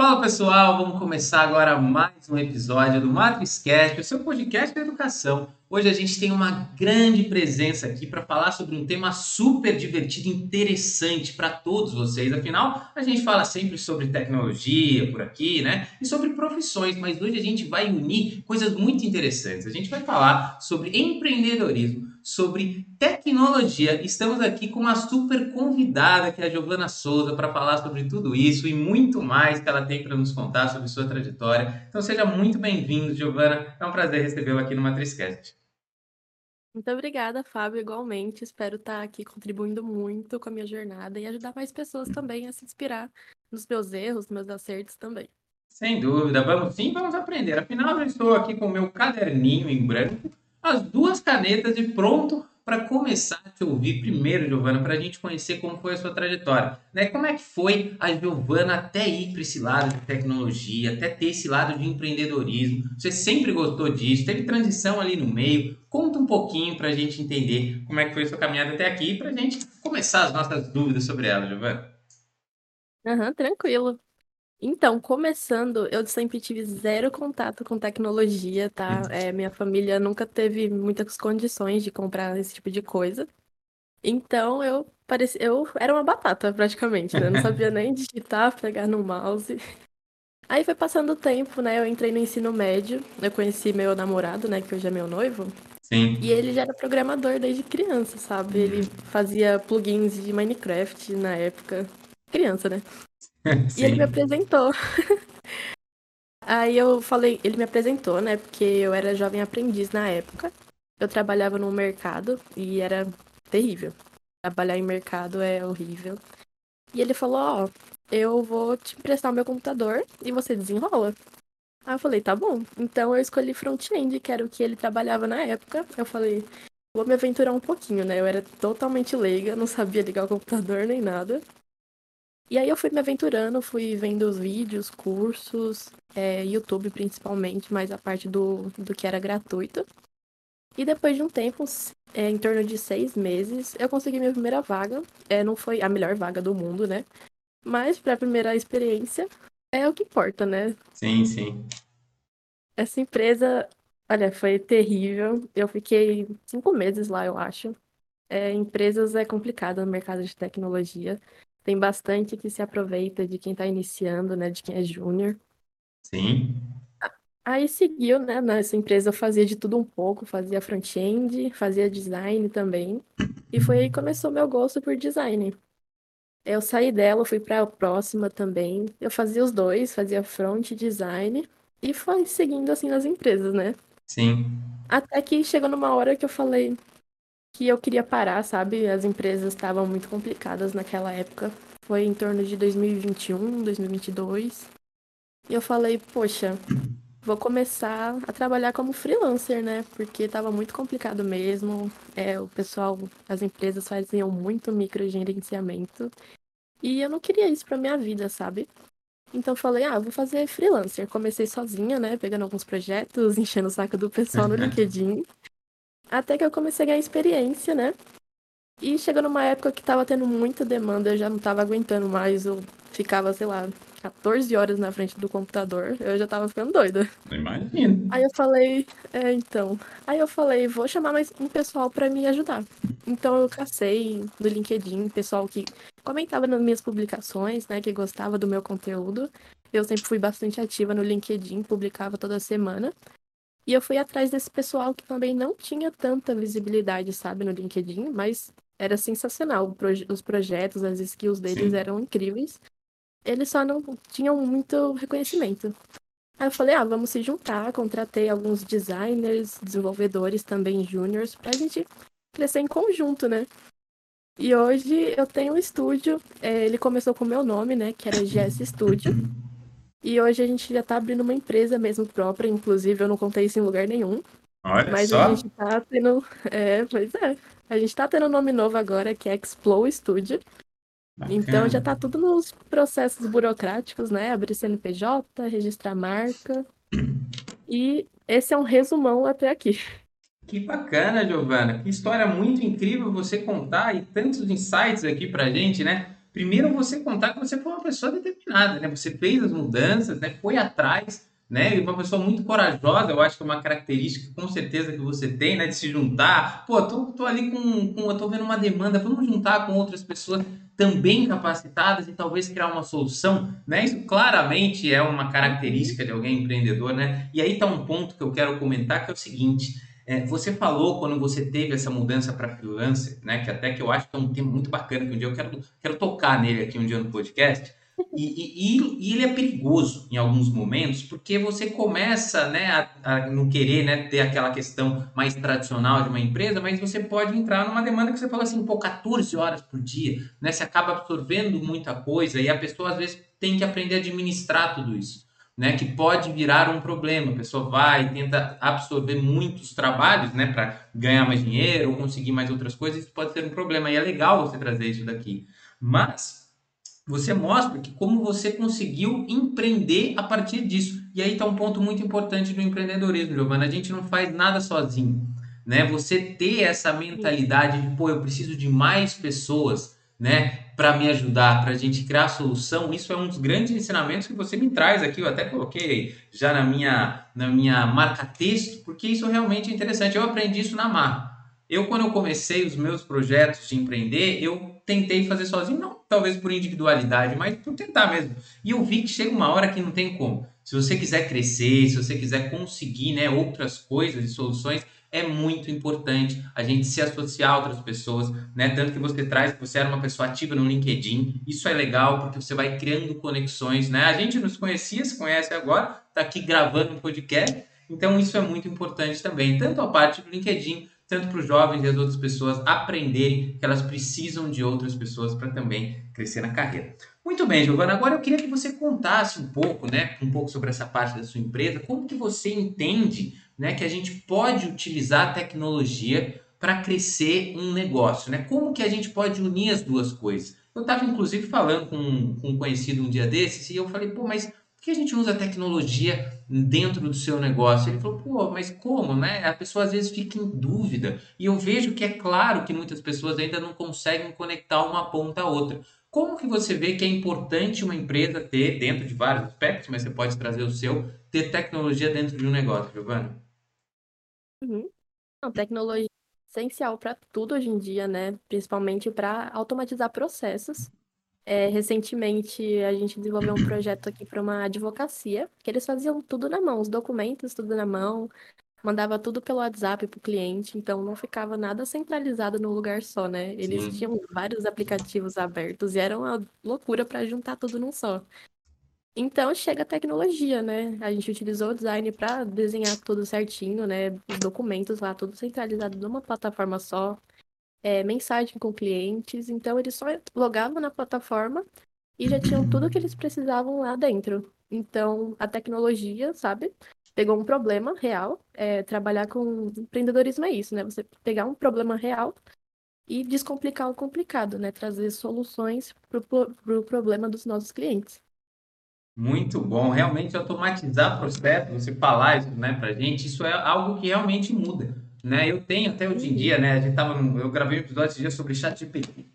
Fala pessoal, vamos começar agora mais um episódio do MatrizCast, o seu podcast de educação. Hoje a gente tem uma grande presença aqui para falar sobre um tema super divertido e interessante para todos vocês. Afinal, a gente fala sempre sobre tecnologia por aqui, né? E sobre profissões, mas hoje a gente vai unir coisas muito interessantes. A gente vai falar sobre empreendedorismo sobre tecnologia. Estamos aqui com uma super convidada, que é a Giovana Souza, para falar sobre tudo isso e muito mais que ela tem para nos contar sobre sua trajetória. Então seja muito bem-vindo, Giovana. É um prazer recebê-la aqui no MatrizCast. Muito obrigada, Fábio, igualmente. Espero estar aqui contribuindo muito com a minha jornada e ajudar mais pessoas também a se inspirar nos meus erros, nos meus acertos também. Sem dúvida, vamos sim, vamos aprender. Afinal, eu estou aqui com o meu caderninho em branco as duas canetas e pronto para começar a te ouvir primeiro, Giovana, para a gente conhecer como foi a sua trajetória. Né? Como é que foi a Giovana até ir para esse lado de tecnologia, até ter esse lado de empreendedorismo? Você sempre gostou disso? Teve transição ali no meio? Conta um pouquinho para a gente entender como é que foi a sua caminhada até aqui, para a gente começar as nossas dúvidas sobre ela, Giovana. Aham, tranquilo. Então, começando, eu sempre tive zero contato com tecnologia, tá? Uhum. É, minha família nunca teve muitas condições de comprar esse tipo de coisa. Então, eu parecia, eu era uma batata praticamente, né? Eu não sabia nem digitar, pegar no mouse. Aí foi passando o tempo, né? Eu entrei no ensino médio, eu conheci meu namorado, né? Que hoje é meu noivo. Sim. E ele já era programador desde criança, sabe? Ele fazia plugins de Minecraft na época. Criança, né? E ele me apresentou. Aí eu falei, ele me apresentou, né? Porque eu era jovem aprendiz na época. Eu trabalhava no mercado e era terrível. Trabalhar em mercado é horrível. E ele falou, ó, oh, eu vou te emprestar o meu computador e você desenrola. Aí eu falei, tá bom. Então eu escolhi front-end, que era o que ele trabalhava na época. Eu falei, vou me aventurar um pouquinho, né? Eu era totalmente leiga, não sabia ligar o computador nem nada. E aí eu fui me aventurando, fui vendo os vídeos, cursos, é, YouTube principalmente, mas a parte do, do que era gratuito. E depois de um tempo, é, em torno de seis meses, eu consegui minha primeira vaga. É, não foi a melhor vaga do mundo, né? Mas para a primeira experiência, é o que importa, né? Sim, sim. Essa empresa, olha, foi terrível. Eu fiquei cinco meses lá, eu acho. É, empresas é complicado no mercado de tecnologia. Tem bastante que se aproveita de quem está iniciando, né? De quem é júnior. Sim. Aí seguiu, né? Nessa empresa eu fazia de tudo um pouco, fazia front-end, fazia design também. E foi aí que começou meu gosto por design. Eu saí dela, fui para a próxima também. Eu fazia os dois, fazia front design e foi seguindo assim nas empresas, né? Sim. Até que chegou numa hora que eu falei, que eu queria parar, sabe? As empresas estavam muito complicadas naquela época. Foi em torno de 2021, 2022. E eu falei, poxa, vou começar a trabalhar como freelancer, né? Porque estava muito complicado mesmo. É, o pessoal, as empresas faziam muito microgerenciamento. E eu não queria isso para minha vida, sabe? Então eu falei, ah, vou fazer freelancer. Comecei sozinha, né? Pegando alguns projetos, enchendo o saco do pessoal no LinkedIn. Até que eu comecei a ganhar experiência, né? E chegou numa época que tava tendo muita demanda, eu já não tava aguentando mais, eu ficava, sei lá, 14 horas na frente do computador, eu já tava ficando doida. Imagina. Aí eu falei, é, então. Aí eu falei, vou chamar mais um pessoal para me ajudar. Então eu cacei no LinkedIn, pessoal que comentava nas minhas publicações, né, que gostava do meu conteúdo. Eu sempre fui bastante ativa no LinkedIn, publicava toda semana. E eu fui atrás desse pessoal que também não tinha tanta visibilidade, sabe, no LinkedIn, mas era sensacional. Os projetos, as skills deles Sim. eram incríveis. Eles só não tinham muito reconhecimento. Aí eu falei, ah, vamos se juntar. Contratei alguns designers, desenvolvedores também júniores, pra gente crescer em conjunto, né? E hoje eu tenho um estúdio. É, ele começou com o meu nome, né? Que era GS Studio. E hoje a gente já tá abrindo uma empresa mesmo própria, inclusive eu não contei isso em lugar nenhum. Olha mas só. a gente tá tendo. É, pois é. A gente tá tendo um nome novo agora, que é Explow Studio. Bacana. Então já tá tudo nos processos burocráticos, né? Abrir CNPJ, registrar marca. E esse é um resumão até aqui. Que bacana, Giovana. Que história muito incrível você contar e tantos insights aqui pra gente, né? Primeiro você contar que você foi uma pessoa determinada, né? Você fez as mudanças, né? Foi atrás, né? E uma pessoa muito corajosa, eu acho que é uma característica com certeza que você tem, né? De se juntar. Pô, tô, tô ali com, com, eu tô vendo uma demanda, vamos juntar com outras pessoas também capacitadas e talvez criar uma solução, né? Isso claramente é uma característica de alguém empreendedor, né? E aí tá um ponto que eu quero comentar que é o seguinte: é, você falou quando você teve essa mudança para freelancer, né? Que até que eu acho que é um tema muito bacana que um dia eu quero, quero tocar nele aqui um dia no podcast. E, e, e, ele é perigoso em alguns momentos, porque você começa né, a, a, não querer né, ter aquela questão mais tradicional de uma empresa, mas você pode entrar numa demanda que você fala assim, pô, 14 horas por dia, né? Você acaba absorvendo muita coisa e a pessoa às vezes tem que aprender a administrar tudo isso. Né, que pode virar um problema. A pessoa vai e tenta absorver muitos trabalhos né, para ganhar mais dinheiro ou conseguir mais outras coisas, isso pode ser um problema. E é legal você trazer isso daqui. Mas você mostra que como você conseguiu empreender a partir disso. E aí está um ponto muito importante do empreendedorismo, Giovana. A gente não faz nada sozinho. Né? Você ter essa mentalidade de, pô, eu preciso de mais pessoas né, para me ajudar, para a gente criar solução, isso é um dos grandes ensinamentos que você me traz aqui. Eu até coloquei já na minha, na minha marca texto, porque isso realmente é interessante. Eu aprendi isso na marca. Eu, quando eu comecei os meus projetos de empreender, eu tentei fazer sozinho, não talvez por individualidade, mas por tentar mesmo. E eu vi que chega uma hora que não tem como. Se você quiser crescer, se você quiser conseguir né, outras coisas e soluções, é muito importante a gente se associar a outras pessoas, né? Tanto que você traz que você era uma pessoa ativa no LinkedIn. Isso é legal porque você vai criando conexões, né? A gente nos conhecia, se conhece agora, está aqui gravando um podcast. Então isso é muito importante também, tanto a parte do LinkedIn tanto para os jovens e as outras pessoas aprenderem que elas precisam de outras pessoas para também crescer na carreira. Muito bem, Giovana, agora eu queria que você contasse um pouco, né, um pouco sobre essa parte da sua empresa, como que você entende, né, que a gente pode utilizar a tecnologia para crescer um negócio, né? Como que a gente pode unir as duas coisas? Eu estava inclusive falando com, com um conhecido um dia desses e eu falei, pô, mas por que a gente usa tecnologia dentro do seu negócio? Ele falou, pô, mas como, né? A pessoa às vezes fica em dúvida. E eu vejo que é claro que muitas pessoas ainda não conseguem conectar uma ponta a outra. Como que você vê que é importante uma empresa ter, dentro de vários aspectos, mas você pode trazer o seu, ter tecnologia dentro de um negócio, Giovana? Uhum. Não, tecnologia é essencial para tudo hoje em dia, né? Principalmente para automatizar processos é, recentemente, a gente desenvolveu um projeto aqui para uma advocacia, que eles faziam tudo na mão, os documentos tudo na mão, mandava tudo pelo WhatsApp para o cliente, então não ficava nada centralizado num lugar só, né? Eles Sim. tinham vários aplicativos abertos e era uma loucura para juntar tudo num só. Então chega a tecnologia, né? A gente utilizou o design para desenhar tudo certinho, né? Os documentos lá, tudo centralizado numa plataforma só é, mensagem com clientes, então eles só logavam na plataforma e já tinham tudo que eles precisavam lá dentro. Então, a tecnologia, sabe, pegou um problema real. É, trabalhar com empreendedorismo é isso, né? Você pegar um problema real e descomplicar o complicado, né? Trazer soluções para o pro problema dos nossos clientes. Muito bom, realmente automatizar processo, você falar isso, né, para gente, isso é algo que realmente muda né? Eu tenho até hoje em dia, né? A gente tava, eu gravei um episódio esse dia sobre chat GPT.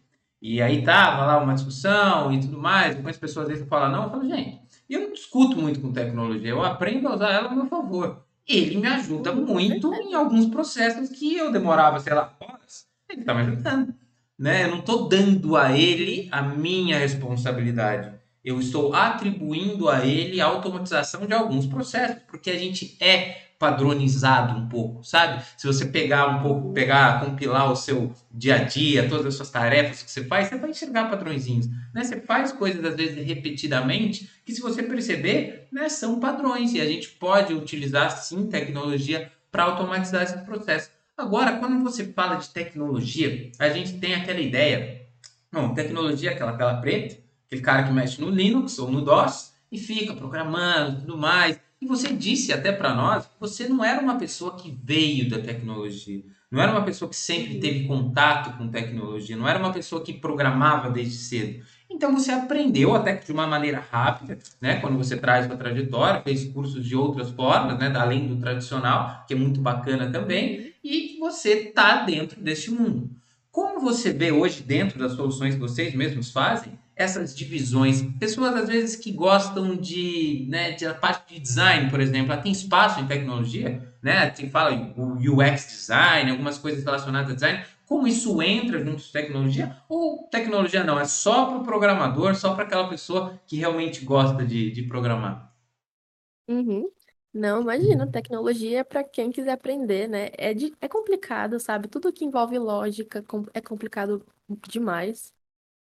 E aí tava lá uma discussão e tudo mais. Algumas pessoas às vezes falam não, eu falo, gente, eu não discuto muito com tecnologia, eu aprendo a usar ela a meu favor. Ele me ajuda muito em alguns processos que eu demorava, sei lá, horas. Ele está me ajudando. Né? Eu não estou dando a ele a minha responsabilidade. Eu estou atribuindo a ele a automatização de alguns processos, porque a gente é padronizado um pouco, sabe? Se você pegar um pouco, pegar, compilar o seu dia a dia, todas as suas tarefas que você faz, você vai enxergar padrõezinhos, né? Você faz coisas às vezes repetidamente que se você perceber, né, são padrões e a gente pode utilizar sim tecnologia para automatizar esse processo. Agora, quando você fala de tecnologia, a gente tem aquela ideia, não, tecnologia é aquela tela preta, aquele cara que mexe no Linux ou no DOS e fica programando tudo mais. E você disse até para nós que você não era uma pessoa que veio da tecnologia, não era uma pessoa que sempre teve contato com tecnologia, não era uma pessoa que programava desde cedo. Então você aprendeu até que de uma maneira rápida, né? Quando você traz a trajetória, fez cursos de outras formas, né? Além do tradicional, que é muito bacana também, e você está dentro deste mundo. Como você vê hoje dentro das soluções que vocês mesmos fazem, essas divisões? Pessoas, às vezes, que gostam de, né, de a parte de design, por exemplo, ela tem espaço em tecnologia, né? Se fala o UX design, algumas coisas relacionadas a design, como isso entra junto com tecnologia? Ou tecnologia não, é só para o programador, só para aquela pessoa que realmente gosta de, de programar? Uhum. Não, imagina, tecnologia é para quem quiser aprender, né? É, de, é complicado, sabe? Tudo que envolve lógica é complicado demais,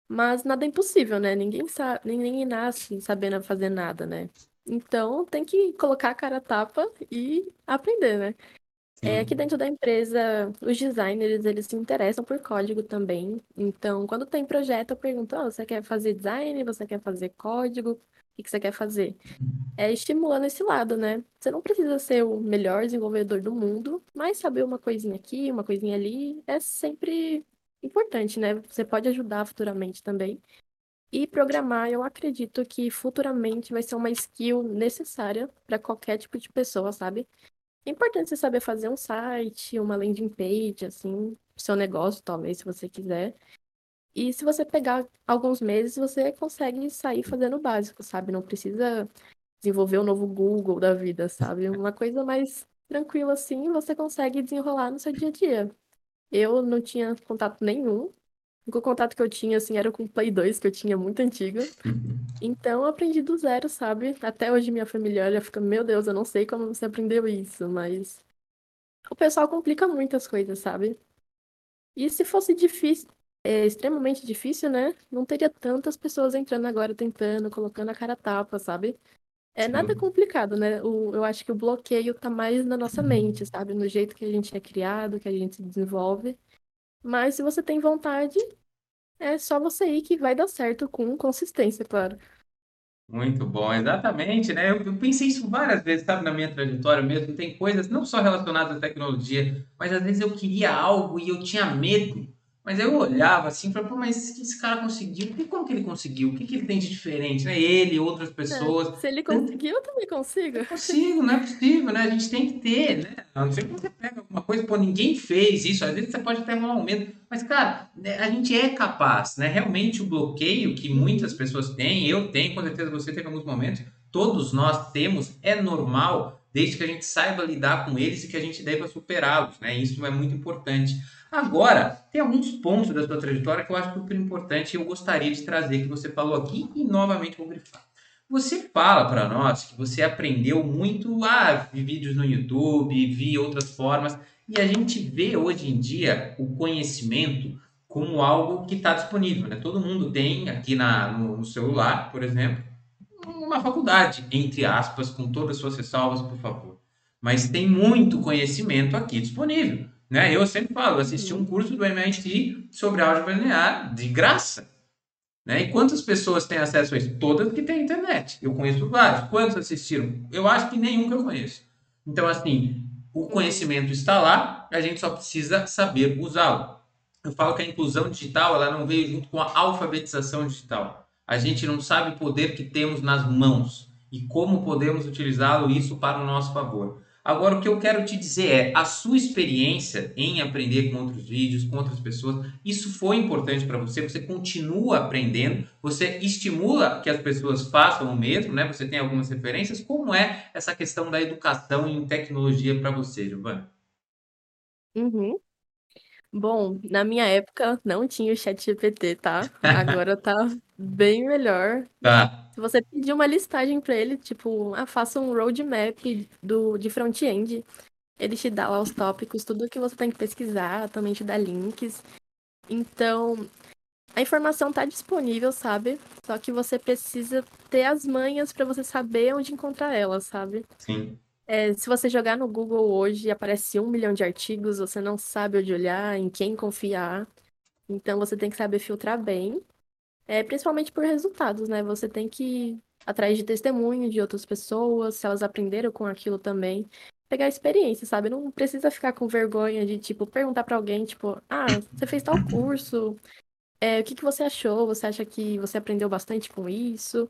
mas nada é impossível, né? Ninguém sabe, ninguém nasce sabendo fazer nada, né? Então tem que colocar a cara a tapa e aprender, né? É, aqui dentro da empresa, os designers, eles se interessam por código também. Então, quando tem projeto, eu pergunto, "Ah, você quer fazer design? Você quer fazer código? O que você quer fazer? É estimulando esse lado, né? Você não precisa ser o melhor desenvolvedor do mundo, mas saber uma coisinha aqui, uma coisinha ali, é sempre importante, né? Você pode ajudar futuramente também. E programar, eu acredito que futuramente vai ser uma skill necessária para qualquer tipo de pessoa, sabe? É importante você saber fazer um site, uma landing page, assim, seu negócio, talvez, se você quiser. E se você pegar alguns meses, você consegue sair fazendo o básico, sabe? Não precisa desenvolver o novo Google da vida, sabe? Uma coisa mais tranquila assim, você consegue desenrolar no seu dia a dia. Eu não tinha contato nenhum. O contato que eu tinha, assim, era com o Play 2, que eu tinha muito antigo. Então, eu aprendi do zero, sabe? Até hoje minha família olha e fica, meu Deus, eu não sei como você aprendeu isso, mas o pessoal complica muitas coisas, sabe? E se fosse difícil, é, extremamente difícil, né? Não teria tantas pessoas entrando agora tentando, colocando a cara a tapa, sabe? É nada complicado, né? O, eu acho que o bloqueio tá mais na nossa mente, sabe? No jeito que a gente é criado, que a gente se desenvolve. Mas se você tem vontade, é só você ir que vai dar certo com consistência, claro. Muito bom, exatamente, né? Eu, eu pensei isso várias vezes, sabe, na minha trajetória mesmo. Tem coisas não só relacionadas à tecnologia, mas às vezes eu queria algo e eu tinha medo. Mas eu olhava assim e falava, pô, mas que esse cara conseguiu? E como que ele conseguiu? O que que ele tem de diferente, né? Ele, outras É, pessoas. se ele conseguir, eu também consigo. Não consigo, não é possível, né? A gente tem que ter, né? A não ser que você pega alguma coisa, pô, ninguém fez isso, às vezes você pode até um medo, mas, cara, né, a gente é capaz, né? Realmente o bloqueio que muitas pessoas têm, eu tenho, com certeza você teve em alguns momentos, todos nós temos, é normal, desde que a gente saiba lidar com eles e que a gente deva superá-los, né? Isso é muito importante. Agora, tem alguns pontos da sua trajetória que eu acho super importante e eu gostaria de trazer, que você falou aqui e novamente vou grifar. Você fala para nós que você aprendeu muito, ah, vi vídeos no YouTube, vi outras formas, e a gente vê hoje em dia o conhecimento como algo que está disponível, né? Todo mundo tem aqui na, no, no celular, por exemplo, uma faculdade, entre aspas, com todas as suas ressalvas, por favor. Mas tem muito conhecimento aqui disponível, né? Eu sempre falo, assisti um curso do MIT sobre álgebra linear de graça. Né? E quantas pessoas têm acesso a isso? Todas que têm internet. Eu conheço vários. Quantos assistiram? Eu acho que nenhum que eu conheço. Então, assim, o conhecimento está lá, a gente só precisa saber usá-lo. Eu falo que a inclusão digital ela não veio junto com a alfabetização digital. A gente não sabe o poder que temos nas mãos e como podemos utilizá-lo isso para o nosso favor. Agora, o que eu quero te dizer é, a sua experiência em aprender com outros vídeos, com outras pessoas, isso foi importante para você, você continua aprendendo, você estimula que as pessoas façam o mesmo, né? Você tem algumas referências. Como é essa questão da educação em tecnologia para você, Giovana? uhum. Bom, na minha época não tinha o chat GPT, tá? Agora tá bem melhor. Tá, Se você pedir uma listagem pra ele, tipo, ah, faça um roadmap do, de front-end, ele te dá lá os tópicos, tudo que você tem que pesquisar, também te dá links. Então, a informação tá disponível, sabe? Só que você precisa ter as manhas pra você saber onde encontrar ela, sabe? sim, É, se você jogar no Google hoje, aparece um milhão de artigos, você não sabe onde olhar, em quem confiar. Então, você tem que saber filtrar bem. É, principalmente por resultados, né? Você tem que ir atrás de testemunho de outras pessoas, se elas aprenderam com aquilo também. Pegar experiência, sabe? Não precisa ficar com vergonha de, tipo, perguntar pra alguém, tipo, ah, você fez tal curso, é, o que que você achou? Você acha que você aprendeu bastante com isso?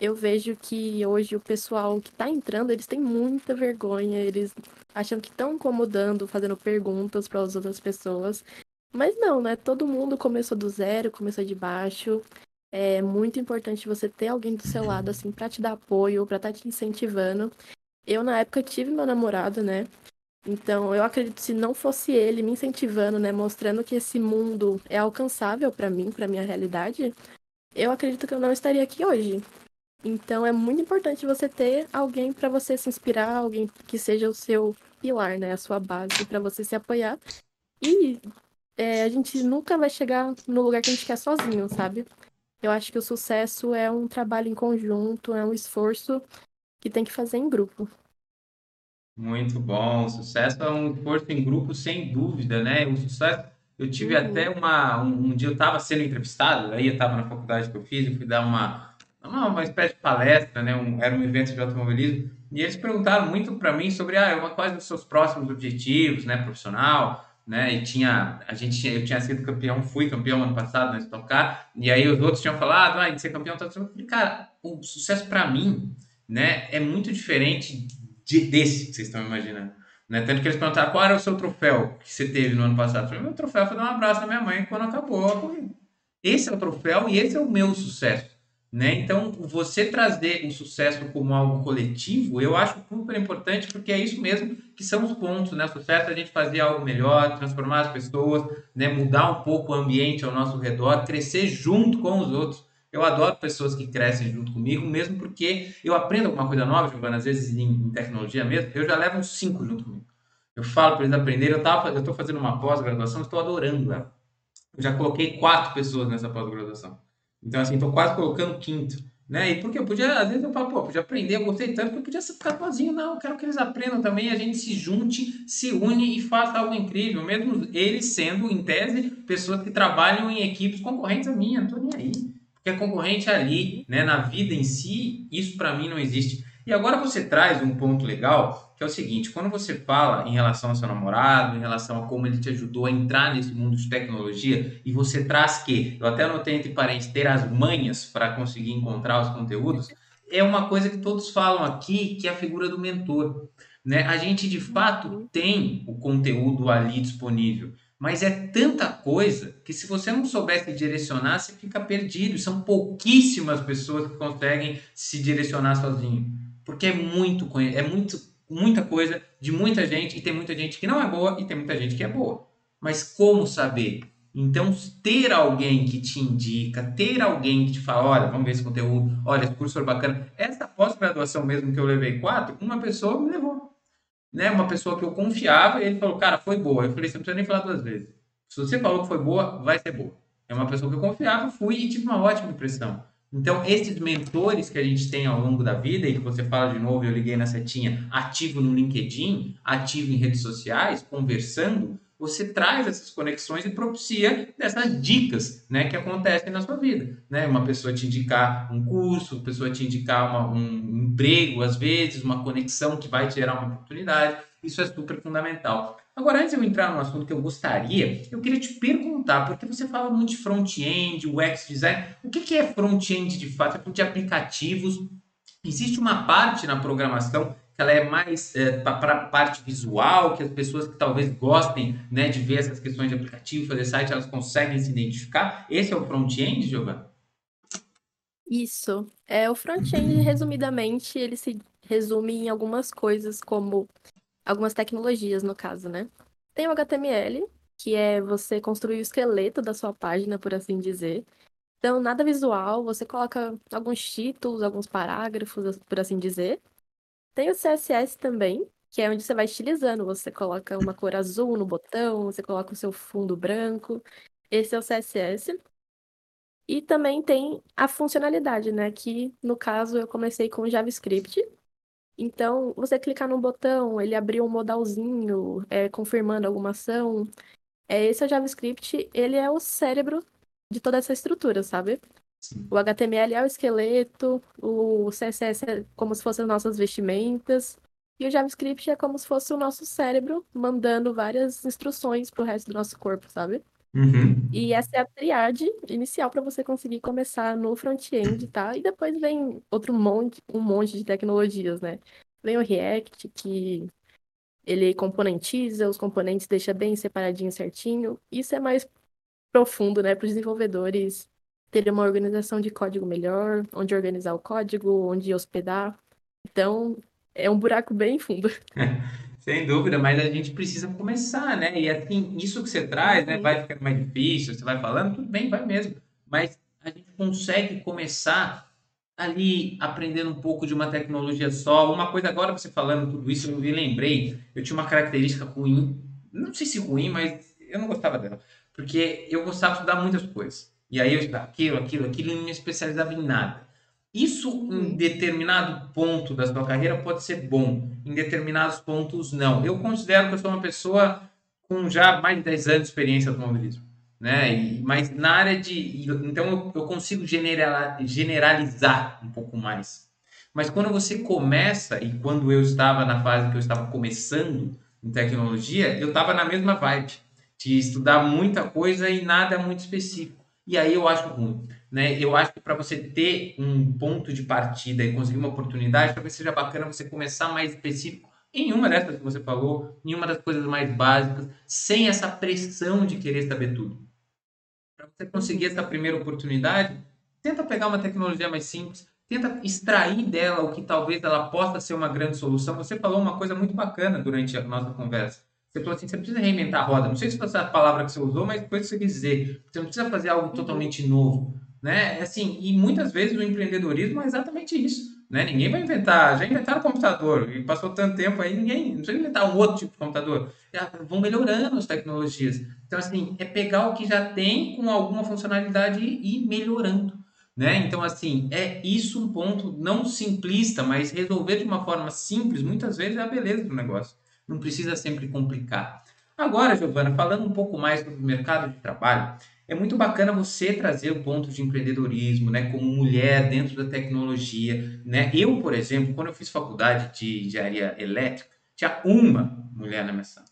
Eu vejo que hoje o pessoal que tá entrando, eles têm muita vergonha, eles acham que estão incomodando, fazendo perguntas para as outras pessoas. Mas não, né? Todo mundo começou do zero, começou de baixo. É muito importante você ter alguém do seu lado, assim, para te dar apoio, para estar tá te incentivando. Eu, na época, tive meu namorado, né? Então, eu acredito que se não fosse ele me incentivando, né, mostrando que esse mundo é alcançável para mim, para minha realidade, eu acredito que eu não estaria aqui hoje. Então, é muito importante você ter alguém para você se inspirar, alguém que seja o seu pilar, né, a sua base para você se apoiar. E é, a gente nunca vai chegar no lugar que a gente quer sozinho, sabe? Eu acho que o sucesso é um trabalho em conjunto, é um esforço que tem que fazer em grupo. Muito bom. Sucesso é um esforço em grupo, sem dúvida, né? O sucesso. Eu tive uhum. até uma. Um, um dia eu estava sendo entrevistado, aí eu estava na faculdade que eu fiz, eu fui dar uma, uma, uma espécie de palestra, né? Um, era um evento de automobilismo, e eles perguntaram muito para mim sobre ah, uma quais dos seus próximos objetivos, né? Profissional, né? E tinha. A gente eu tinha sido campeão, fui campeão ano passado na Stock Car, e aí os outros tinham falado, ah, de ser campeão, tá, cara, o sucesso para mim, né? É muito diferente de, desse que vocês estão imaginando. Né? Tanto que eles perguntaram qual era o seu troféu que você teve no ano passado. Eu falei, meu troféu foi dar um abraço na minha mãe quando acabou a corrida. Esse é o troféu e esse é o meu sucesso. Né? Então, você trazer o sucesso como algo coletivo, eu acho super importante, porque é isso mesmo que são os pontos, né? O sucesso é a gente fazer algo melhor, transformar as pessoas, né? mudar um pouco o ambiente ao nosso redor, crescer junto com os outros. Eu adoro pessoas que crescem junto comigo, mesmo porque eu aprendo alguma coisa nova, Giovana, às vezes em, tecnologia mesmo, eu já levo uns cinco junto comigo. Eu falo para eles aprenderem, eu eu estou fazendo uma pós-graduação, estou adorando ela. Eu já coloquei quatro pessoas nessa pós-graduação. Então, assim, estou quase colocando quinto. Né? E porque eu podia, às vezes eu falo, pô, podia aprender, eu gostei tanto que eu podia ficar sozinho. Não, eu quero que eles aprendam também, a gente se junte, se une e faça algo incrível. Mesmo eles sendo, em tese, pessoas que trabalham em equipes concorrentes a minha, não estou nem aí que é concorrente ali, né, na vida em si, isso para mim não existe. E agora você traz um ponto legal, que é o seguinte, quando você fala em relação ao seu namorado, em relação a como ele te ajudou a entrar nesse mundo de tecnologia, e você traz que, eu até anotei entre parênteses, ter as manhas para conseguir encontrar os conteúdos, é uma coisa que todos falam aqui, que é a figura do mentor. Né? A gente, de fato, tem o conteúdo ali disponível. Mas é tanta coisa que se você não soubesse direcionar, você fica perdido. São pouquíssimas pessoas que conseguem se direcionar sozinho. Porque é muito, é muito, muita coisa de muita gente e tem muita gente que não é boa e tem muita gente que é boa. Mas como saber? Então, ter alguém que te indica, ter alguém que te fala, olha, vamos ver esse conteúdo, olha, esse curso foi bacana. Essa pós-graduação mesmo que eu levei quatro, uma pessoa me levou né, uma pessoa que eu confiava, ele falou, cara, foi boa. Eu falei, você não precisa nem falar duas vezes. Se você falou que foi boa, vai ser boa. É uma pessoa que eu confiava, fui e tive uma ótima impressão. Então, esses mentores que a gente tem ao longo da vida, e que você fala de novo, eu liguei na setinha, ativo no LinkedIn, ativo em redes sociais, conversando, você traz essas conexões e propicia essas dicas né, que acontecem na sua vida. Né? Uma pessoa te indicar um curso, uma pessoa te indicar uma, um emprego, às vezes, uma conexão que vai te gerar uma oportunidade. Isso é super fundamental. Agora, antes de eu entrar no assunto que eu gostaria, eu queria te perguntar, porque você fala muito de front-end, UX design, o que é front-end de fato? É de aplicativos? Existe uma parte na programação ela é mais é, para a parte visual, que as pessoas que talvez gostem né, de ver essas questões de aplicativo, fazer site, elas conseguem se identificar. Esse é o front-end, Giovanna? Isso. É, o front-end, resumidamente, ele se resume em algumas coisas, como algumas tecnologias, no caso, né? Tem o HTML, que é você construir o esqueleto da sua página, por assim dizer. Então, nada visual, você coloca alguns títulos, alguns parágrafos, por assim dizer. Tem o CSS também, que é onde você vai estilizando. Você coloca uma cor azul no botão, você coloca o seu fundo branco. Esse é o CSS. E também tem a funcionalidade, né? Que no caso eu comecei com JavaScript. Então, você clicar no botão, ele abriu um modalzinho, é, confirmando alguma ação. É, esse é o JavaScript, ele é o cérebro de toda essa estrutura, sabe? O HTML é o esqueleto, o CSS é como se fossem as nossas vestimentas, e o JavaScript é como se fosse o nosso cérebro mandando várias instruções para o resto do nosso corpo, sabe? Uhum. E essa é a triade inicial para você conseguir começar no front-end, tá? E depois vem outro monte, um monte de tecnologias, né? Vem o React, que ele componentiza, os componentes deixa bem separadinho certinho. Isso é mais profundo, né, para os desenvolvedores ter uma organização de código melhor, onde organizar o código, onde hospedar. Então, é um buraco bem fundo. Sem dúvida, mas a gente precisa começar, né? E assim, isso que você traz, né? Vai ficando mais difícil, você vai falando, tudo bem, vai mesmo. Mas a gente consegue começar ali aprendendo um pouco de uma tecnologia só. Uma coisa agora você falando tudo isso, eu me lembrei, eu tinha uma característica ruim, não sei se ruim, mas eu não gostava dela, porque eu gostava de estudar muitas coisas. E aí eu estudava aquilo, aquilo, aquilo e não me especializava em nada. Isso em determinado ponto da sua carreira pode ser bom, em determinados pontos não. Eu considero que eu sou uma pessoa com já mais de 10 anos de experiência no automobilismo. Né? E, mas na área de. Então eu, eu consigo generalizar um pouco mais. Mas quando você começa, e quando eu estava na fase que eu estava começando em tecnologia, eu estava na mesma vibe de estudar muita coisa e nada muito específico. E aí eu acho ruim. Né? Eu acho que para você ter um ponto de partida e conseguir uma oportunidade, talvez seja bacana você começar mais específico em uma dessas que você falou, em uma das coisas mais básicas, sem essa pressão de querer saber tudo. Para você conseguir essa primeira oportunidade, tenta pegar uma tecnologia mais simples, tenta extrair dela o que talvez ela possa ser uma grande solução. Você falou uma coisa muito bacana durante a nossa conversa. Você falou assim, você precisa reinventar a roda. Não sei se foi essa palavra que você usou, mas depois você quis dizer. Você não precisa fazer algo totalmente novo, né? Assim, e muitas vezes o empreendedorismo é exatamente isso, né? Ninguém vai inventar, já inventaram computador e passou tanto tempo aí, ninguém, não precisa inventar um outro tipo de computador. Já vão melhorando as tecnologias. Então, assim, é pegar o que já tem com alguma funcionalidade e ir melhorando. Né? Então, assim, é isso um ponto não simplista, mas resolver de uma forma simples, muitas vezes é a beleza do negócio. Não precisa sempre complicar. Agora, Giovana, falando um pouco mais sobre o mercado de trabalho, é muito bacana você trazer o ponto de empreendedorismo, né, como mulher dentro da tecnologia, né? Eu, por exemplo, quando eu fiz faculdade de engenharia elétrica, tinha uma mulher na minha sala,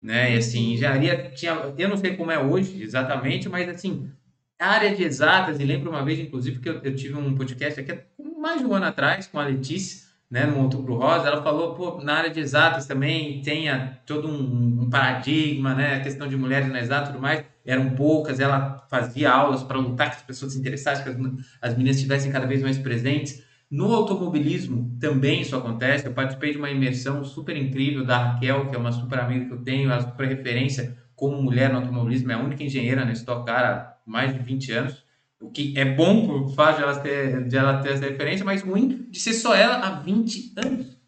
né? E assim, engenharia tinha, eu não sei como é hoje exatamente, mas assim, área de exatas, e lembro uma vez, inclusive, que eu, eu tive um podcast aqui mais de um ano atrás com a Letícia, né, no Outubro Rosa, ela falou, pô, na área de exatas também tenha todo um, um paradigma, né, a questão de mulheres na exata e tudo mais, eram poucas, ela fazia aulas para lutar que as pessoas se interessassem, que as, as meninas estivessem cada vez mais presentes. No automobilismo também isso acontece, eu participei de uma imersão super incrível da Raquel, que é uma super amiga que eu tenho, uma super referência como mulher no automobilismo, é a única engenheira na Stock Car há mais de 20 anos, o que é bom por fato de ela ter, de ela ter essa referência, mas ruim de ser só ela há 20 anos.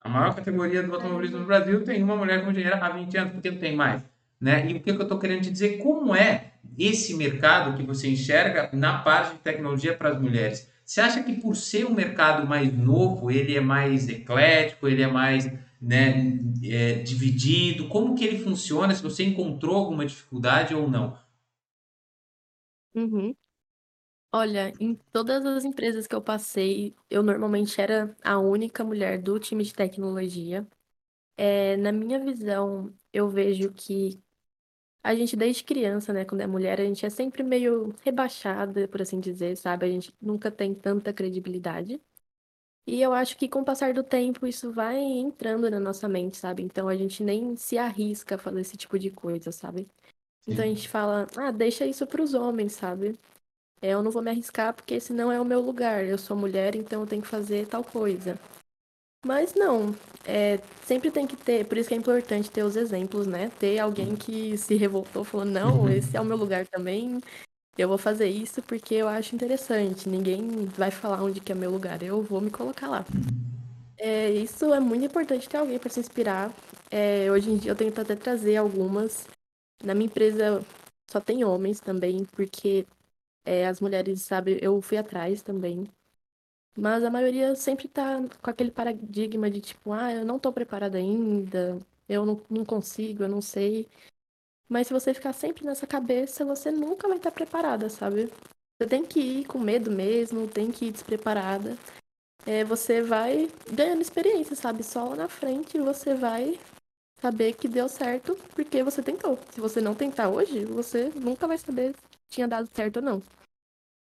A maior categoria do automobilismo no Brasil tem uma mulher como engenheira há 20 anos, porque não tem mais. Né? E o que eu estou querendo te dizer? Como é esse mercado que você enxerga na parte de tecnologia para as mulheres? Você acha que por ser um mercado mais novo, ele é mais eclético, ele é mais né, é, dividido? Como que ele funciona? Se você encontrou alguma dificuldade ou não? Uhum. Olha, em todas as empresas que eu passei, eu normalmente era a única mulher do time de tecnologia. É, na minha visão, eu vejo que a gente, desde criança, né, quando é mulher, a gente é sempre meio rebaixada, por assim dizer, sabe? A gente nunca tem tanta credibilidade. E eu acho que com o passar do tempo isso vai entrando na nossa mente, sabe? Então a gente nem se arrisca a fazer esse tipo de coisa, sabe? Então a gente fala, ah, deixa isso para os homens, sabe? É, eu não vou me arriscar porque esse não é o meu lugar. Eu sou mulher, então eu tenho que fazer tal coisa. Mas não, é, sempre tem que ter, por isso que é importante ter os exemplos, né? Ter alguém que se revoltou, falou, não, esse é o meu lugar também, eu vou fazer isso porque eu acho interessante. Ninguém vai falar onde que é meu lugar, eu vou me colocar lá. É, isso é muito importante ter alguém para se inspirar. É, hoje em dia eu tento até trazer algumas. Na minha empresa só tem homens também, porque é, as mulheres, sabe, eu fui atrás também. Mas a maioria sempre tá com aquele paradigma de tipo, ah, eu não tô preparada ainda, eu não, não consigo, eu não sei. Mas se você ficar sempre nessa cabeça, você nunca vai estar preparada, sabe? Você tem que ir com medo mesmo, tem que ir despreparada. É, você vai ganhando experiência, sabe? Só lá na frente você vai saber que deu certo porque você tentou. Se você não tentar hoje, você nunca vai saber tinha dado certo ou não.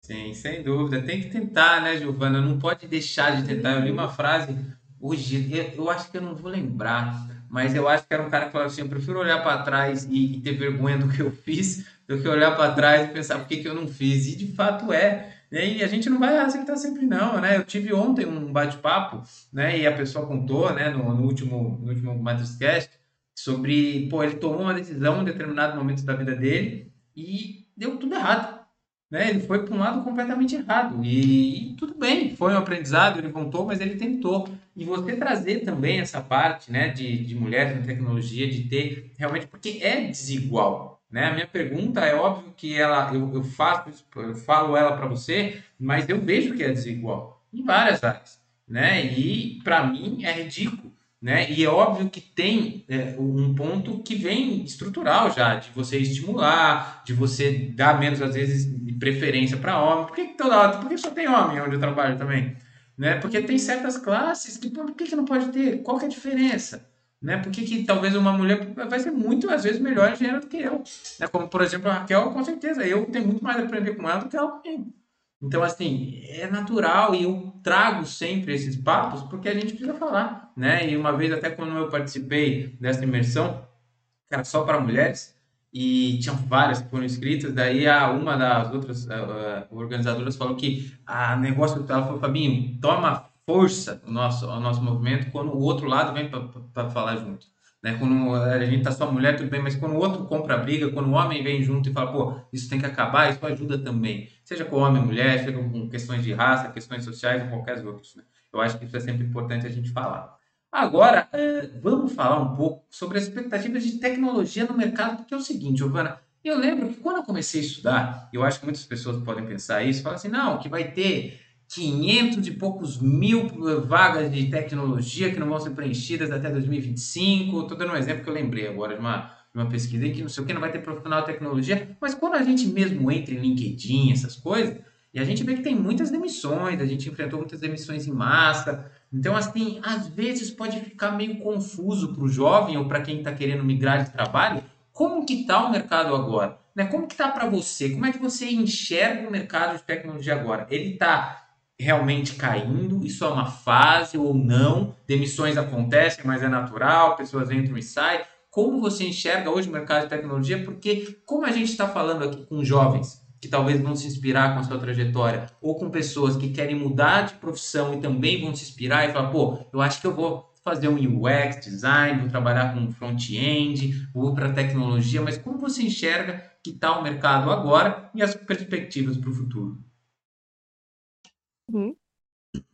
Sim, sem dúvida. Tem que tentar, né, Giovana? Não pode deixar de tentar. Eu li uma frase hoje, eu acho que eu não vou lembrar, mas eu acho que era um cara que falava assim: eu prefiro olhar para trás e, e, ter vergonha do que eu fiz do que olhar para trás e pensar por que, que eu não fiz. E de fato é. Né? E a gente não vai aceitar sempre, não. Né? Eu tive ontem um bate-papo né? e a pessoa contou né? no, no último, no último Matrixcast sobre, pô, ele tomou uma decisão em determinado momento da vida dele e deu tudo errado. Né? Ele foi para um lado completamente errado. E, e, tudo bem, foi um aprendizado, ele voltou, mas ele tentou. E você trazer também essa parte né, de, de mulheres na tecnologia, de ter realmente, porque é desigual. Né? A minha pergunta é óbvio que ela, eu, eu faço, eu falo ela para você, mas eu vejo que é desigual em várias áreas. Né? E para mim é ridículo né? E é óbvio que tem é, um ponto que vem estrutural já, de você estimular, de você dar menos, às vezes, preferência para homem. Por que, que toda hora, por que só tem homem onde eu trabalho também? Né? Porque tem certas classes que, por que, que não pode ter? Qual que é a diferença? Né? Por que, que talvez uma mulher vai ser muito, às vezes, melhor engenheira do que eu? Né? Como, por exemplo, a Raquel, com certeza, eu tenho muito mais a aprender com ela do que ela comigo. Então, assim, é natural e eu trago sempre esses papos porque a gente precisa falar, né? E uma vez, até quando eu participei dessa imersão, que era só para mulheres, e tinham várias que foram inscritas, daí a, uma das outras uh, organizadoras falou que a negócio dela falou, Fabinho, toma força o nosso, o nosso movimento quando o outro lado vem para falar junto. Né? Quando a gente tá só mulher, tudo bem, mas quando o outro compra a briga, quando o homem vem junto e fala, pô, isso tem que acabar, isso ajuda também. Seja com homem mulher, seja com questões de raça, questões sociais ou qualquer outros. Né? Eu acho que isso é sempre importante a gente falar. Agora, vamos falar um pouco sobre as expectativas de tecnologia no mercado, porque é o seguinte, Giovana, eu lembro que quando eu comecei a estudar, eu acho que muitas pessoas podem pensar isso, falar assim, não, que vai ter 500 e poucos mil vagas de tecnologia que não vão ser preenchidas até 2025. Estou dando um exemplo que eu lembrei agora de uma, de uma pesquisa que não sei o que não vai ter profissional de tecnologia, mas quando a gente mesmo entra em LinkedIn, essas coisas, e a gente vê que tem muitas demissões, a gente enfrentou muitas demissões em massa. Então, assim, às vezes pode ficar meio confuso para o jovem ou para quem está querendo migrar de trabalho, como que está o mercado agora? Né? Como que está para você? Como é que você enxerga o mercado de tecnologia agora? Ele está realmente caindo, isso é uma fase ou não, demissões acontecem, mas é natural, pessoas entram e saem. Como você enxerga hoje o mercado de tecnologia? Porque, como a gente está falando aqui com jovens que talvez vão se inspirar com a sua trajetória, ou com pessoas que querem mudar de profissão e também vão se inspirar e falar, pô, eu acho que eu vou fazer um UX design, vou trabalhar com front-end, vou para tecnologia, mas como você enxerga que está o mercado agora e as perspectivas para o futuro? Uhum.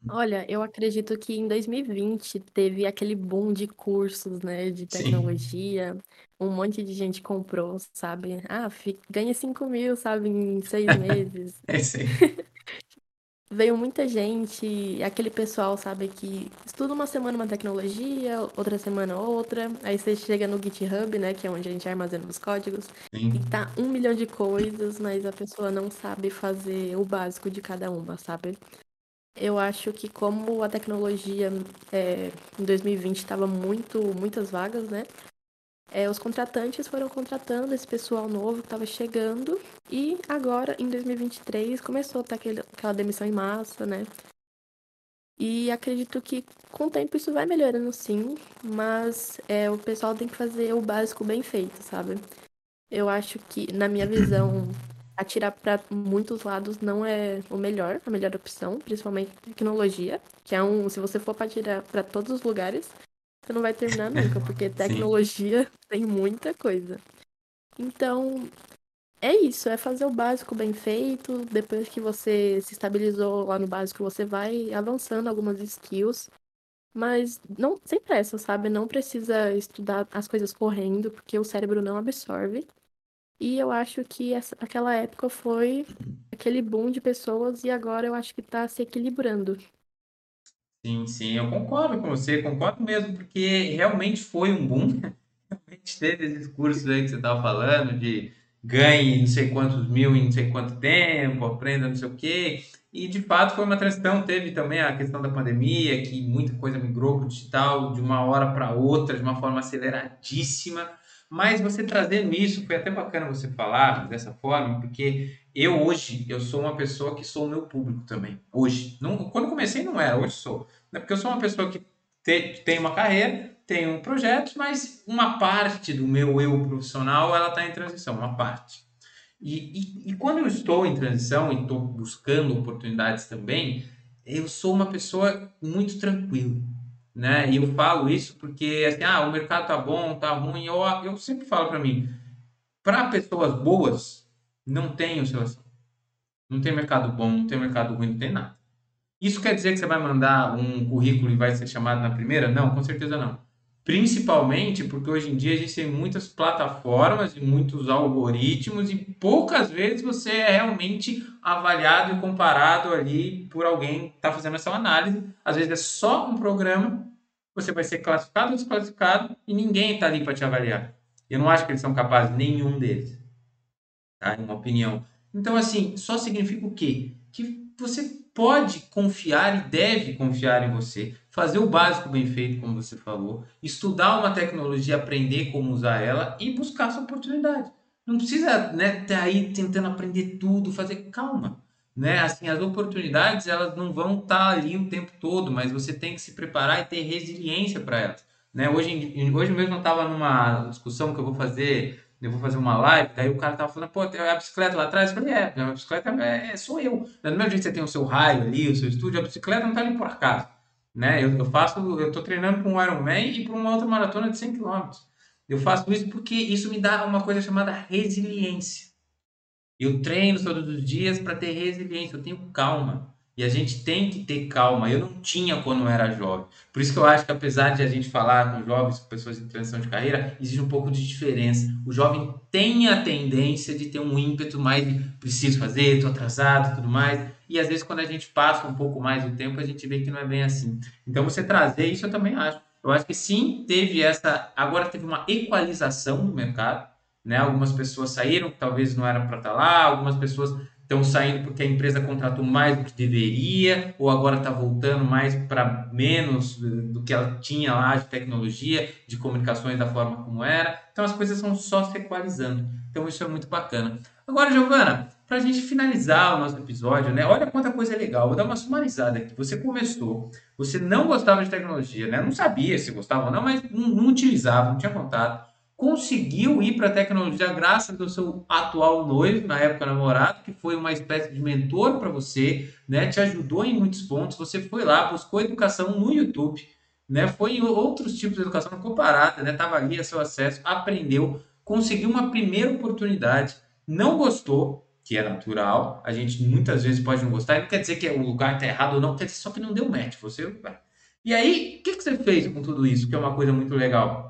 Olha, eu acredito que em 2020 teve aquele boom de cursos, né, de Sim. tecnologia. Um monte de gente comprou, sabe? Ah, ganha 5 mil, sabe, em seis meses. É sim. Veio muita gente, aquele pessoal, sabe, que estuda uma semana uma tecnologia, outra semana outra. Aí você chega no GitHub, né, que é onde a gente armazena os códigos, Sim. e tá um milhão de coisas, mas a pessoa não sabe fazer o básico de cada uma, sabe? Eu acho que como a tecnologia é, em 2020 estava muito, muitas vagas, né? É, os contratantes foram contratando esse pessoal novo que estava chegando e agora, em 2023, começou a ter aquele, aquela demissão em massa, né? E acredito que com o tempo isso vai melhorando sim, mas é, o pessoal tem que fazer o básico bem feito, sabe? Eu acho que, na minha visão, atirar para muitos lados não é o melhor, a melhor opção, principalmente tecnologia, que é um, se você for para atirar para todos os lugares, você não vai terminar nunca, porque tecnologia tem muita coisa. Então, é isso, é fazer o básico bem feito, depois que você se estabilizou lá no básico, você vai avançando algumas skills, mas não sem pressa, sabe? Não precisa estudar as coisas correndo, porque o cérebro não absorve. E eu acho que essa, aquela época foi aquele boom de pessoas e agora eu acho que está se equilibrando. Sim, sim, eu concordo com você, concordo mesmo, porque realmente foi um boom. Realmente teve esses cursos aí que você estava falando, de ganhe não sei quantos mil em não sei quanto tempo, aprenda não sei o quê. E de fato foi uma transição. Teve também a questão da pandemia, que muita coisa migrou para o digital de uma hora para outra, de uma forma aceleradíssima. Mas você trazendo isso, foi até bacana você falar dessa forma, porque eu hoje, eu sou uma pessoa que sou o meu público também. Hoje. Não, quando comecei não era, hoje sou. Né? Porque eu sou uma pessoa que te, tem uma carreira, tenho projetos, mas uma parte do meu eu profissional ela está em transição, uma parte. E, e, e, quando eu estou em transição e estou buscando oportunidades também, eu sou uma pessoa muito tranquila, né? E eu falo isso porque assim, ah, o mercado tá bom, tá ruim. Eu, eu sempre falo para mim, para pessoas boas não tem oscilação, não tem mercado bom, não tem mercado ruim, não tem nada. Isso quer dizer que você vai mandar um currículo e vai ser chamado na primeira? Não, com certeza não. Principalmente porque hoje em dia existem muitas plataformas e muitos algoritmos e poucas vezes você é realmente avaliado e comparado ali por alguém que está fazendo essa análise. Às vezes é só um programa, você vai ser classificado ou desclassificado e ninguém está ali para te avaliar. Eu não acho que eles são capazes, nenhum deles. Tá? Em uma opinião. Então, assim, só significa o quê? Que você pode confiar e deve confiar em você, fazer o básico bem feito, como você falou, estudar uma tecnologia, aprender como usar ela e buscar sua oportunidade. Não precisa né, estar aí tentando aprender tudo, fazer calma. Né? Assim, as oportunidades elas não vão estar ali o tempo todo, mas você tem que se preparar e ter resiliência para elas. Né? Hoje, hoje mesmo eu estava numa discussão que eu vou fazer eu vou fazer uma live, daí o cara tava falando, pô, tem a bicicleta lá atrás? Eu falei, é, a bicicleta é, é, sou eu. No mesmo jeito que você tem o seu raio ali, o seu estúdio, a bicicleta não tá ali por acaso. Né? Eu, eu faço, eu tô treinando para um Ironman e para uma outra maratona de 100 km. Eu faço isso porque isso me dá uma coisa chamada resiliência. Eu treino todos os dias para ter resiliência, eu tenho calma. E a gente tem que ter calma. Eu não tinha quando eu era jovem. Por isso que eu acho que apesar de a gente falar com jovens, com pessoas em transição de carreira, existe um pouco de diferença. O jovem tem a tendência de ter um ímpeto mais de preciso fazer, estou atrasado, tudo mais. E às vezes quando a gente passa um pouco mais do tempo, a gente vê que não é bem assim. Então você trazer isso eu também acho. Eu acho que sim, teve essa, agora teve uma equalização no mercado, né? Algumas pessoas saíram talvez não eram para estar tá lá, algumas pessoas estão saindo porque a empresa contratou mais do que deveria, ou agora está voltando mais para menos do que ela tinha lá de tecnologia, de comunicações da forma como era. Então as coisas são só se equalizando. Então isso é muito bacana. Agora, Giovana, para a gente finalizar o nosso episódio, né? Olha quanta coisa legal. Vou dar uma sumarizada aqui. Você começou, você não gostava de tecnologia, né? Não sabia se gostava ou não, mas não, não utilizava, não tinha contato conseguiu ir para a tecnologia graças ao seu atual noivo, na época namorado, que foi uma espécie de mentor para você, né? Te ajudou em muitos pontos. Você foi lá, buscou educação no YouTube, né? Foi em outros tipos de educação comparada, né? Tava ali a seu acesso, aprendeu, conseguiu uma primeira oportunidade, não gostou, que é natural. A gente muitas vezes pode não gostar, não quer dizer que o lugar está errado ou não, quer dizer só que não deu match. Você E aí, o que, que você fez com tudo isso? Que é uma coisa muito legal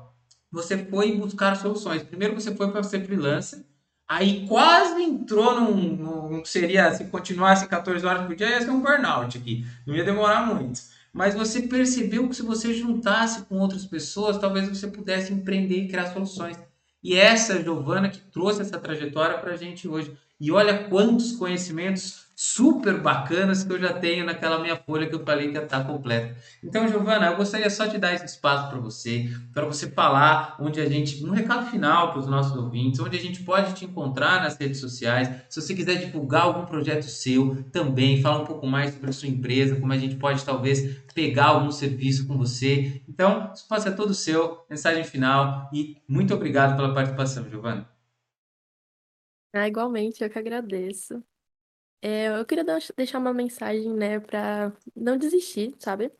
você foi buscar soluções. Primeiro você foi para ser freelancer, aí quase entrou num, num, seria se continuasse 14 horas por dia ia ser um burnout aqui, não ia demorar muito. Mas você percebeu que se você juntasse com outras pessoas, talvez você pudesse empreender e criar soluções. E essa Giovana que trouxe essa trajetória para a gente hoje. E olha quantos conhecimentos super bacanas que eu já tenho naquela minha folha que eu falei que estar completa. Então, Giovana, eu gostaria só de dar esse espaço para você, para você falar onde a gente, um recado final para os nossos ouvintes, onde a gente pode te encontrar nas redes sociais. Se você quiser divulgar algum projeto seu também, falar um pouco mais sobre a sua empresa, como a gente pode talvez pegar algum serviço com você. Então, isso pode ser todo seu. Mensagem final e muito obrigado pela participação, Giovana. Ah, igualmente, eu que agradeço. É, eu queria deixar uma mensagem, né, pra não desistir, sabe?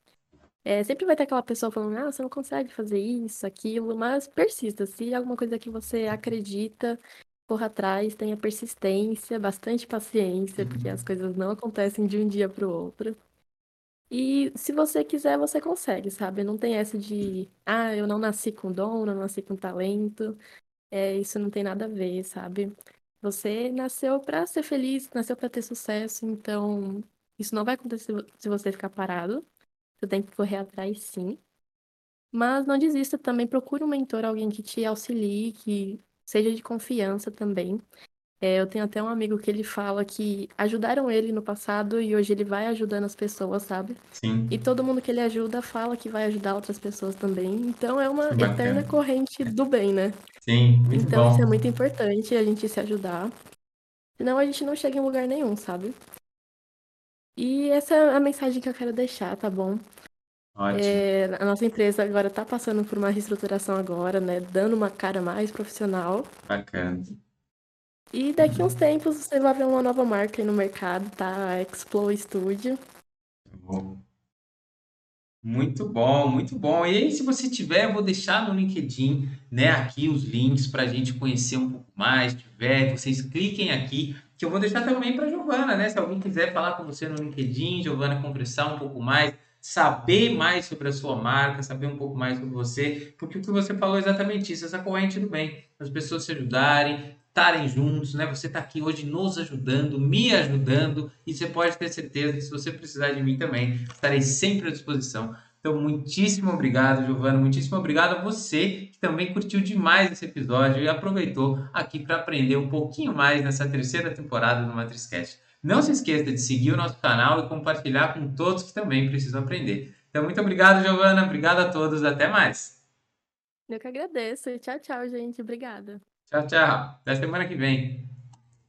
É, sempre vai ter aquela pessoa falando, ah, você não consegue fazer isso, aquilo, mas persista. Se é alguma coisa que você acredita, corra atrás, tenha persistência, bastante paciência, porque as coisas não acontecem de um dia para o outro. E se você quiser, você consegue, sabe? Não tem essa de, ah, eu não nasci com dom, não nasci com talento. É, isso não tem nada a ver, sabe? Você nasceu para ser feliz, nasceu para ter sucesso, então isso não vai acontecer se você ficar parado. Você tem que correr atrás, sim. Mas não desista também, procure um mentor, alguém que te auxilie, que seja de confiança também. É, eu tenho até um amigo que ele fala que ajudaram ele no passado e hoje ele vai ajudando as pessoas, sabe? Sim. E todo mundo que ele ajuda fala que vai ajudar outras pessoas também. Então é uma eterna corrente do bem, né? Sim, muito Então bom. isso é muito importante, a gente se ajudar. Senão a gente não chega em lugar nenhum, sabe? E essa é a mensagem que eu quero deixar, tá bom? É, a nossa empresa agora está passando por uma reestruturação agora, né? Dando uma cara mais profissional. Bacana. E daqui uns tempos você vai ver uma nova marca aí no mercado, tá? A Explo Studio. Muito bom, muito bom. E aí, se você tiver, eu vou deixar no LinkedIn, né, aqui os links para a gente conhecer um pouco mais. Tiver, vocês cliquem aqui, que eu vou deixar também para Giovana, né? Se alguém quiser falar com você no LinkedIn, Giovana, conversar um pouco mais, saber mais sobre a sua marca, saber um pouco mais sobre você, porque o que você falou é exatamente isso, essa corrente do bem, as pessoas se ajudarem, estarem juntos, né? Você está aqui hoje nos ajudando, me ajudando, e você pode ter certeza que se você precisar de mim também, estarei sempre à disposição. Então, muitíssimo obrigado, Giovana. Muitíssimo obrigado a você que também curtiu demais esse episódio e aproveitou aqui para aprender um pouquinho mais nessa terceira temporada do MatrizCast. Não se esqueça de seguir o nosso canal e compartilhar com todos que também precisam aprender. Então, muito obrigado, Giovana. Obrigado a todos. Até mais. Eu que agradeço. Tchau, tchau, gente. Obrigada. Tchau, tchau. Até semana que vem.